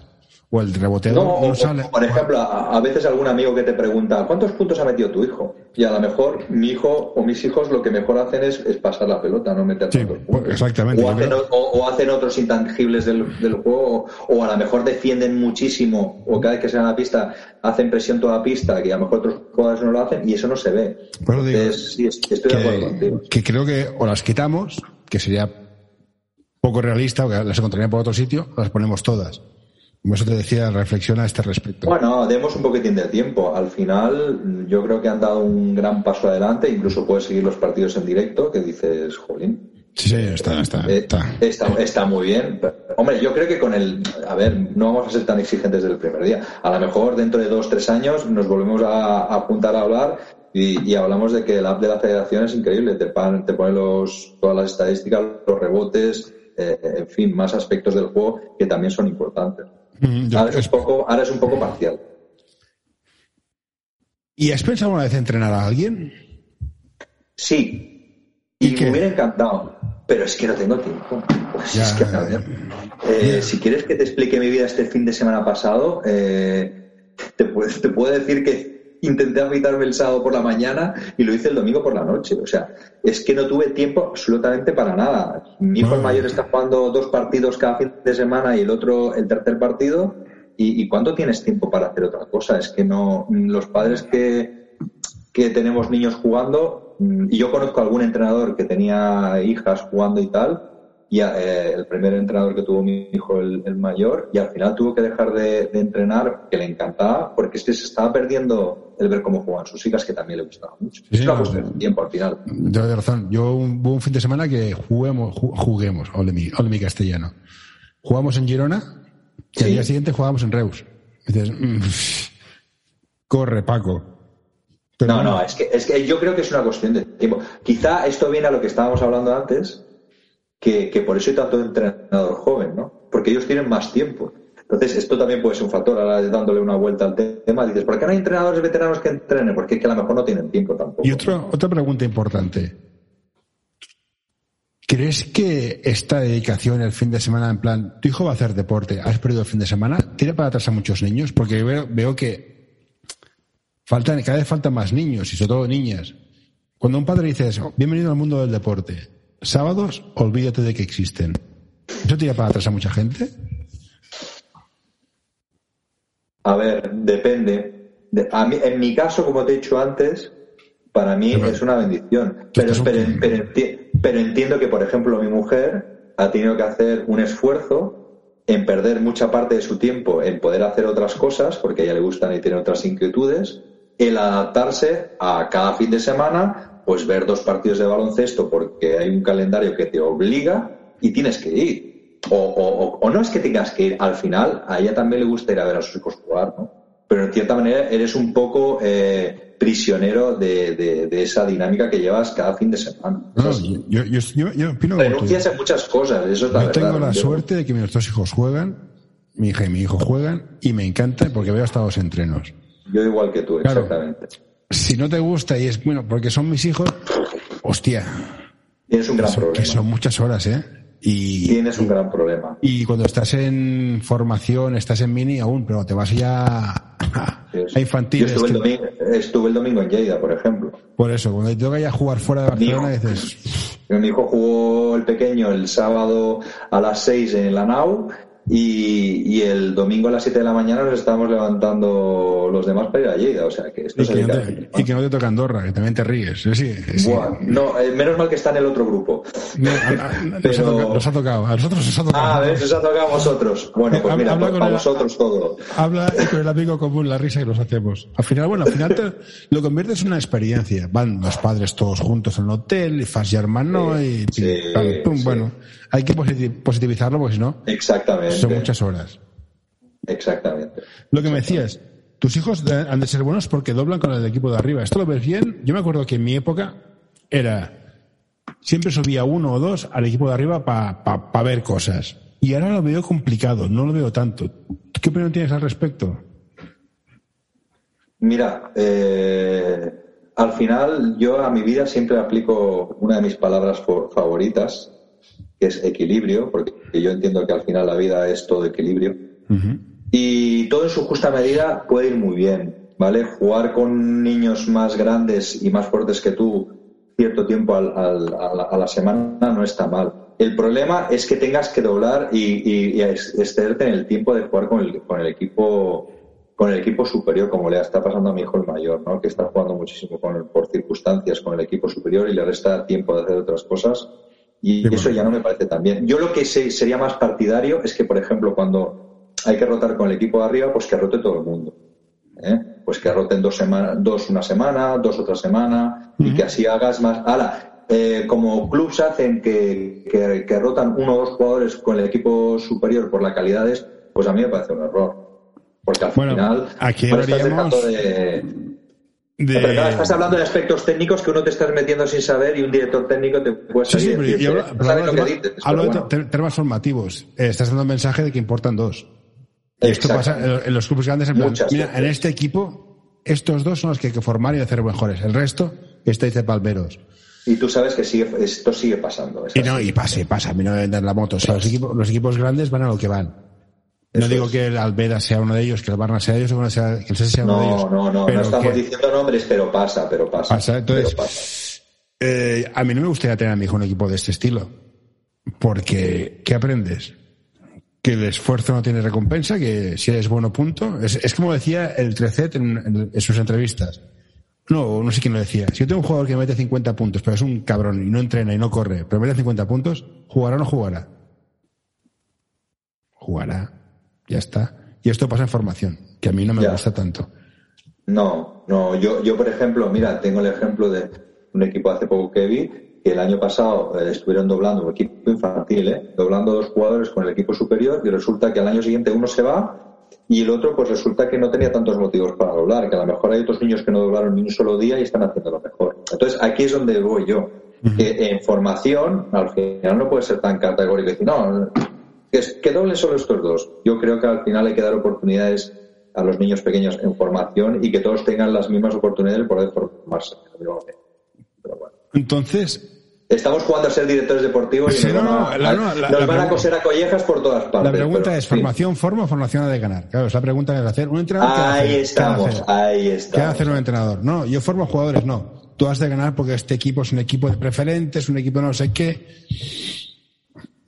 o el reboteador no, sale. por ejemplo, a, veces algún amigo que te pregunta, ¿cuántos puntos ha metido tu hijo? Y a lo mejor mi hijo o mis hijos lo que mejor hacen es, pasar la pelota, no meter sí, puntos. Exactamente. O hacen, o, hacen, otros intangibles del, del juego, o, a lo mejor defienden muchísimo, o cada vez que se van a la pista hacen presión toda la pista, que a lo mejor otros jugadores no lo hacen, y eso no se ve. Bueno, digo, sí, estoy que, de acuerdo contigo. Que creo que o las quitamos, que sería poco realista, o que las encontrarían por otro sitio, o las ponemos todas. Como eso te decía, reflexiona a este respecto. Bueno, demos un poquitín de tiempo. Al final, yo creo que han dado un gran paso adelante. Incluso puedes seguir los partidos en directo, que dices, jolín. Sí, sí, está, está, eh, está. está, muy bien. Hombre, yo creo que con el. A ver, no vamos a ser tan exigentes desde el primer día. A lo mejor dentro de dos, tres años nos volvemos a, apuntar a hablar y, hablamos de que el app de la federación es increíble. Te, te pone los, todas las estadísticas, los rebotes, eh, en fin, más aspectos del juego que también son importantes. Ahora, es un poco, ahora es un poco parcial. ¿Y has pensado una vez entrenar a alguien? Sí. Y, me hubiera encantado. Pero es que no tengo tiempo. Pues es que, a ver, eh, si quieres que te explique mi vida este fin de semana pasado, eh, te, te puedo decir que intenté afeitarme el sábado por la mañana y lo hice el domingo por la noche. O sea, es que no tuve tiempo absolutamente para nada. Mi hijo mayor está jugando dos partidos cada fin de semana y el otro el tercer partido. ¿Y, cuándo tienes tiempo para hacer otra cosa? Es que no. Los padres que, que tenemos niños jugando, mm, y yo conozco a algún entrenador que tenía hijas jugando y tal, y eh, el primer entrenador que tuvo mi hijo, el, mayor, y al final tuvo que dejar de, entrenar, que le encantaba, porque es que se estaba perdiendo el ver cómo jugaban sus hijas, que también le gustaba mucho. es una cuestión de tiempo al final. Razón. Yo hubo un fin de semana que juguemos, juguemos, ole mi, mi castellano. Jugamos en Girona y al día siguiente jugábamos en Reus. dices, mm, corre, Paco. no, no, es que, es que yo creo que es una cuestión de tiempo. Quizá esto viene a lo que estábamos hablando antes, que, por eso hay tanto entrenador joven, ¿no? Porque ellos tienen más tiempo. Entonces, esto también puede ser un factor, dándole una vuelta al tema, dices, ¿por qué no hay entrenadores veteranos que entrenen? Porque es que a lo mejor no tienen tiempo tampoco. Y otra otra pregunta importante. ¿Crees que esta dedicación el fin de semana, en plan, tu hijo va a hacer deporte, has perdido el fin de semana, tiene para atrás a muchos niños? Porque veo, veo que faltan, cada vez faltan más niños, y sobre todo niñas. Cuando un padre dice eso, bienvenido al mundo del deporte, sábados, olvídate de que existen. ¿Eso tira para atrás a mucha gente? A ver, depende. en mi caso, como te he dicho antes, para mí es una bendición. Pero, pero, entiendo que, por ejemplo, mi mujer ha tenido que hacer un esfuerzo en perder mucha parte de su tiempo en poder hacer otras cosas, porque a ella le gustan y tiene otras inquietudes, el adaptarse a cada fin de semana pues ver dos partidos de baloncesto porque hay un calendario que te obliga y tienes que ir. O, no es que tengas que ir, al final a ella también le gusta ir a ver a sus hijos jugar, ¿no? Pero en cierta manera eres un poco eh, prisionero de, esa dinámica que llevas cada fin de semana. No, yo, yo, yo, opino Renuncias a muchas cosas, eso es la Yo tengo la suerte de que mis dos hijos juegan, mi hija y mi hijo juegan, y me encanta porque veo hasta los entrenos. Yo igual que tú, exactamente si no te gusta y es bueno porque son mis hijos, hostia. Tienes un gran problema. Que son muchas horas, ¿eh? Y, Tienes un gran problema. Y cuando estás en formación, estás en mini aún, pero te vas ya a infantil. Yo estuve, el domingo, estuve, el domingo, en Lleida, por ejemplo. Por eso, cuando te toca ya jugar fuera de Barcelona, dices. Mi hijo jugó el pequeño el sábado a las 6 en la NAU y, el domingo a las 7 de la mañana nos estábamos levantando los demás para ir a Lleida. O sea, que esto y, que no te, y que no te toca Andorra, que también te ríes. Sí, no, eh, menos mal que está en el otro grupo. nos, ha tocado, a nosotros nos ha tocado. Ah, a ver, nos ha tocado a vosotros. Bueno, pues mira, habla para vosotros todo. Habla con el amigo común la risa que nos hacemos. Al final, bueno, al final te, lo conviertes en una experiencia. Van los padres todos juntos en el hotel, y fas hermano y pum, bueno hay que positivizarlo porque si no, Exactamente. Son muchas horas. Exactamente. Lo que me decías, tus hijos han de ser buenos porque doblan con el equipo de arriba. ¿Esto lo ves bien? Yo me acuerdo que en mi época era, siempre subía uno o dos al equipo de arriba para ver cosas. Y ahora lo veo complicado, no lo veo tanto. ¿Qué opinión tienes al respecto? Mira, eh, al final yo a mi vida siempre aplico una de mis palabras favoritas, que es equilibrio, porque yo entiendo que al final la vida es todo equilibrio. Y todo en su justa medida puede ir muy bien, ¿vale? Jugar con niños más grandes y más fuertes que tú cierto tiempo a, la, semana no está mal. El problema es que tengas que doblar y, y, excederte en el tiempo de jugar con el, con el equipo con el equipo superior, como le está pasando a mi hijo el mayor, ¿no? que está jugando muchísimo con por circunstancias con el equipo superior y le resta tiempo de hacer otras cosas y eso ya no me parece tan bien. Yo lo que sería más partidario es que, por ejemplo, cuando hay que rotar con el equipo de arriba, pues que rote todo el mundo. ¿eh? Pues que roten dos, semanas, dos una semana, dos otra semana, y que así hagas más. Ahora, eh, como clubs hacen que, que, rotan uno o dos jugadores con el equipo superior por la calidad, pues a mí me parece un error. Porque al final aquí pues estás de, estás hablando de aspectos técnicos que uno te está metiendo sin saber y un director técnico te puede sí, sí, pero, hablo, de temas formativos. Eh, estás dando un mensaje de que importan dos. esto pasa en los clubes grandes. En, mira, en este equipo, estos dos son los que hay que formar y hacer mejores. El resto, está dice Palmeros. Y tú sabes que sigue, esto sigue pasando. Y no, y pasa, y pasa. A mí no me vender la moto. O sea, los equipos, los equipos grandes van a lo que van. No digo que el Albeda sea uno de ellos, que el Barna sea de ellos, que el Sese sea uno de ellos. No, no, no, no estamos diciendo nombres, pero pasa, pero pasa. Pasa, entonces, Eh, a mí no me gustaría tener a mi hijo un equipo de este estilo. Porque, ¿qué aprendes? Que el esfuerzo no tiene recompensa, que si eres bueno, punto. Es, es como decía el Trecet en, en, sus entrevistas. No, no sé quién lo decía. Si yo tengo un jugador que mete 50 puntos, pero es un cabrón y no entrena y no corre, pero mete 50 puntos, ¿jugará o no jugará? Jugará. Ya está. Y esto pasa en formación, que a mí no me gusta tanto. No, no. Yo, yo, por ejemplo, mira, tengo el ejemplo de un equipo hace poco que vi, que el año pasado eh, estuvieron doblando un equipo infantil, ¿eh? doblando dos jugadores con el equipo superior, y resulta que al año siguiente uno se va y el otro, pues resulta que no tenía tantos motivos para doblar, que a lo mejor hay otros niños que no doblaron ni un solo día y están haciendo lo mejor. Entonces, aquí es donde voy yo. Que en formación, al final no puede ser tan categórico y decir, no, que, que doblen solo estos dos. Yo creo que al final hay que dar oportunidades a los niños pequeños en formación y que todos tengan las mismas oportunidades de poder formarse. Entonces, Estamos jugando a ser directores deportivos y nos, van, a, coser a collejas por todas partes. La pregunta es, ¿formación forma o formación ha de ganar? Claro, esa pregunta es hacer. ¿Un entrenador ahí estamos, ahí estamos. ¿Qué hacer un entrenador? No, yo formo jugadores, no. Tú has de ganar porque este equipo es un equipo de preferentes, un equipo no sé qué.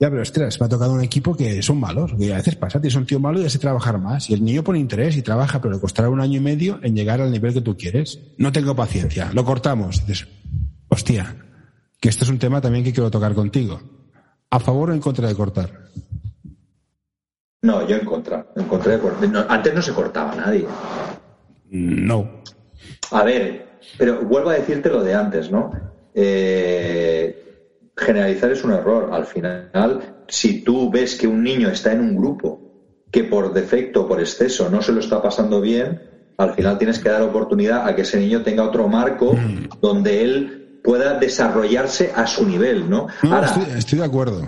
Ya, pero ostras, me ha tocado un equipo que son malos. Y a veces pasa, tienes un tío malo y hace trabajar más. Y el niño pone interés y trabaja, pero le costará un año y medio en llegar al nivel que tú quieres. No tengo paciencia, lo cortamos. Dices, hostia, que este es un tema también que quiero tocar contigo. ¿A favor o en contra de cortar? No, yo en contra. En contra de antes no se cortaba nadie. No. A ver, pero vuelvo a decirte lo de antes, ¿no? Eh, generalizar es un error. Al final, si tú ves que un niño está en un grupo que por defecto, por exceso, no se lo está pasando bien, al final tienes que dar oportunidad a que ese niño tenga otro marco mm. donde él pueda desarrollarse a su nivel, ¿no? estoy, de acuerdo.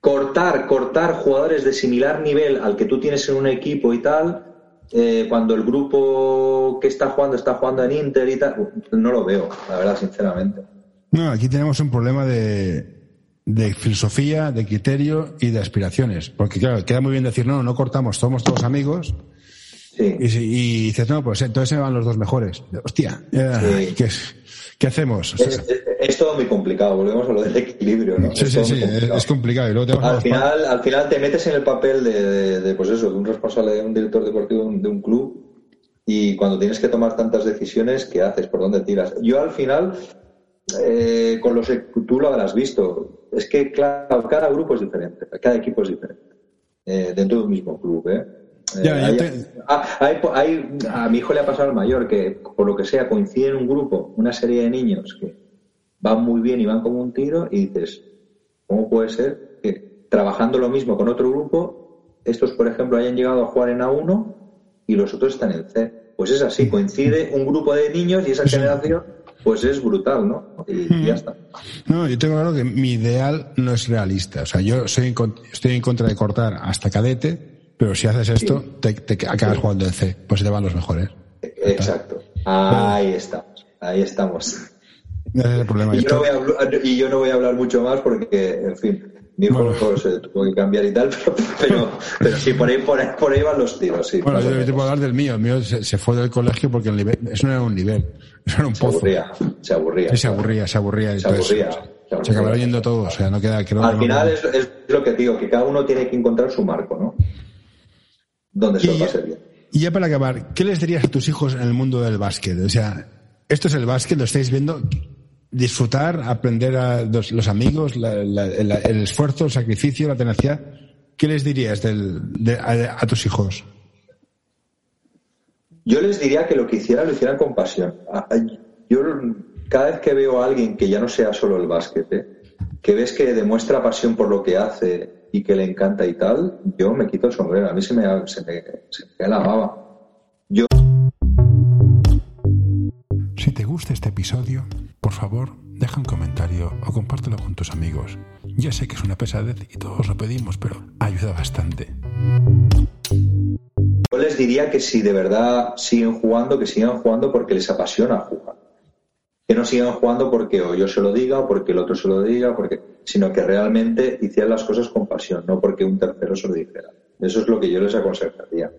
Cortar, cortar jugadores de similar nivel al que tú tienes en un equipo y tal, eh, cuando el grupo que está jugando está jugando en Inter y tal, no lo veo, la verdad, sinceramente. No, aquí tenemos un problema de, de filosofía, de criterio y de aspiraciones. Porque, claro, queda muy bien decir, no, no cortamos, somos todos amigos. Sí. Y, y, dices, no, pues entonces se van los dos mejores. Hostia, sí. ¿qué es? ¿Qué hacemos? es, todo muy complicado, volvemos a lo del equilibrio, ¿no? Sí, sí, sí, es complicado. Y luego al, final, al final te metes en el papel de, pues eso, de un responsable, de un director deportivo de un club y cuando tienes que tomar tantas decisiones, ¿qué haces? ¿Por dónde tiras? Yo al final, eh, con los tú lo habrás visto, es que claro, cada grupo es diferente, cada equipo es diferente, eh, dentro de un mismo club, ¿eh? Eh, a mi hijo le ha pasado al mayor que, por lo que sea, coincide en un grupo una serie de niños que van muy bien y van como un tiro y dices, ¿cómo puede ser que trabajando lo mismo con otro grupo, estos, por ejemplo, hayan llegado a jugar en A1 y los otros están en C? Pues es así, coincide un grupo de niños y esa generación pues es brutal, ¿no? Y, ya está. No, yo tengo claro que mi ideal no es realista. O sea, yo soy estoy en contra de cortar hasta cadete, pero si haces esto, te, acabas jugando en C, pues te van los mejores. Exacto. Ahí estamos. Ahí estamos. Ese es el problema. Y yo, no voy a hablar, y yo no voy a hablar mucho más porque, en fin, mi hijo se tuvo que cambiar y tal, pero, pero, sí, por ahí, por, ahí, por ahí van los tiros. Sí, bueno, yo te puedo hablar del mío. El mío se, fue del colegio porque el nivel, eso no era un nivel, eso era un pozo. Se aburría, se aburría. Sí, se aburría, se aburría. Se aburría. Se, acabaron yendo todo, o sea, no queda... Al final es, es, lo que digo, que cada uno tiene que encontrar su marco, ¿no? donde se lo pase bien. Y ya para acabar, ¿qué les dirías a tus hijos en el mundo del básquet? O sea, esto es el básquet, lo estáis viendo, disfrutar, aprender a los, amigos, el, esfuerzo, el sacrificio, la tenacidad. ¿Qué les dirías a, tus hijos? Yo les diría que lo que hicieran lo hicieran con pasión. Yo cada vez que veo a alguien que ya no sea solo el básquet, ¿eh? que ves que demuestra pasión por lo que hace, y que le encanta y tal, yo me quito el sombrero. A mí se me, se me, se me la baba. Yo... Si te gusta este episodio, por favor, deja un comentario o compártelo con tus amigos. Ya sé que es una pesadez y todos lo pedimos, pero ayuda bastante. Yo les diría que si de verdad siguen jugando, que sigan jugando porque les apasiona jugar que no sigan jugando porque o yo se lo diga o porque el otro se lo diga, porque, sino que realmente hicieran las cosas con pasión, no porque un tercero se lo dijera. Eso es lo que yo les aconsejaría.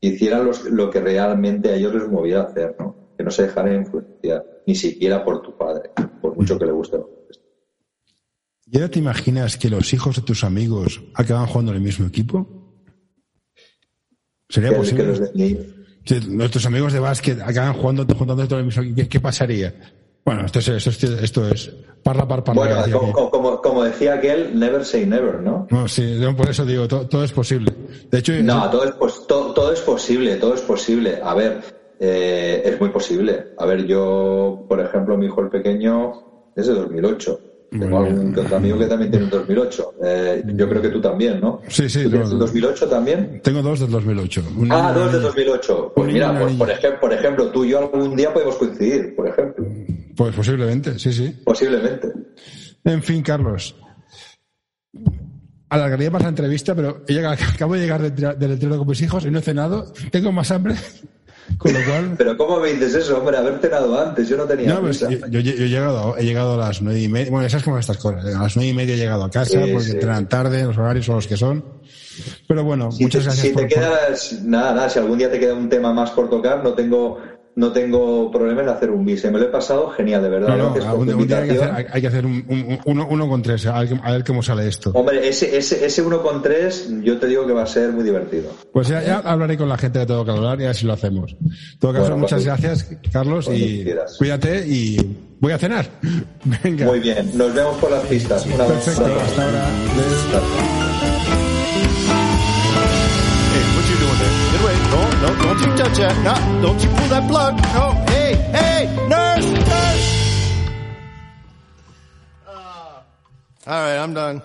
Hicieran lo que realmente a ellos les movía a hacer, ¿no? Que no se dejaran influenciar, ni siquiera por tu padre, por mucho que le guste. ¿Y ahora te imaginas que los hijos de tus amigos acaban jugando en el mismo equipo? ¿Sería posible? Que nuestros amigos de básquet acaban jugando, juntando todo el mismo. ¿Qué, pasaría? Bueno, esto es, esto, es parla par Bueno, como, como, decía aquel, never say never, ¿no? No, sí, por eso digo, todo, es posible. De hecho, no, todo es, todo, es posible, todo es posible. A ver, eh, es muy posible. A ver, yo, por ejemplo, mi hijo el pequeño es de 2008. Tengo algún amigo que también tiene un 2008. Eh, yo creo que tú también, ¿no? Sí, sí. ¿Tú tienes 2008 también? Tengo dos del 2008. ah, dos del 2008. Pues mira, pues, por, ejemplo, por ejemplo, tú y yo algún día podemos coincidir, por ejemplo. Pues posiblemente, sí, sí. Posiblemente. En fin, Carlos. Alargaría más la entrevista, pero acabo de llegar del entreno con mis hijos y no he cenado. Tengo más hambre con lo cual... Pero ¿cómo me dices eso, hombre? Haber cenado antes, yo no tenía no, pues, yo, yo, he, llegado, he llegado a las nueve y media, bueno, esas como estas cosas, a las nueve y media he llegado a casa porque entrenan tarde, los horarios son los que son. Pero bueno, muchas gracias. Si te quedas, nada, nada, si algún día te queda un tema más por tocar, no tengo no tengo problema en hacer un bis. Me lo he pasado genial, de verdad. No, no, un, día hay que hacer, hay que hacer un, uno, uno, con tres, a ver, a ver, cómo sale esto. Hombre, ese, ese, ese uno con tres, yo te digo que va a ser muy divertido. Pues ya, ya hablaré con la gente de todo que hablar y así lo hacemos. En todo caso, muchas gracias, Carlos, y cuídate y voy a cenar. Venga. Muy bien, nos vemos por las pistas. Perfecto, hasta ahora. No, no, don't don't you touch that. No, don't you pull that plug. No, hey, hey, nurse, nurse. Uh, all right, I'm done.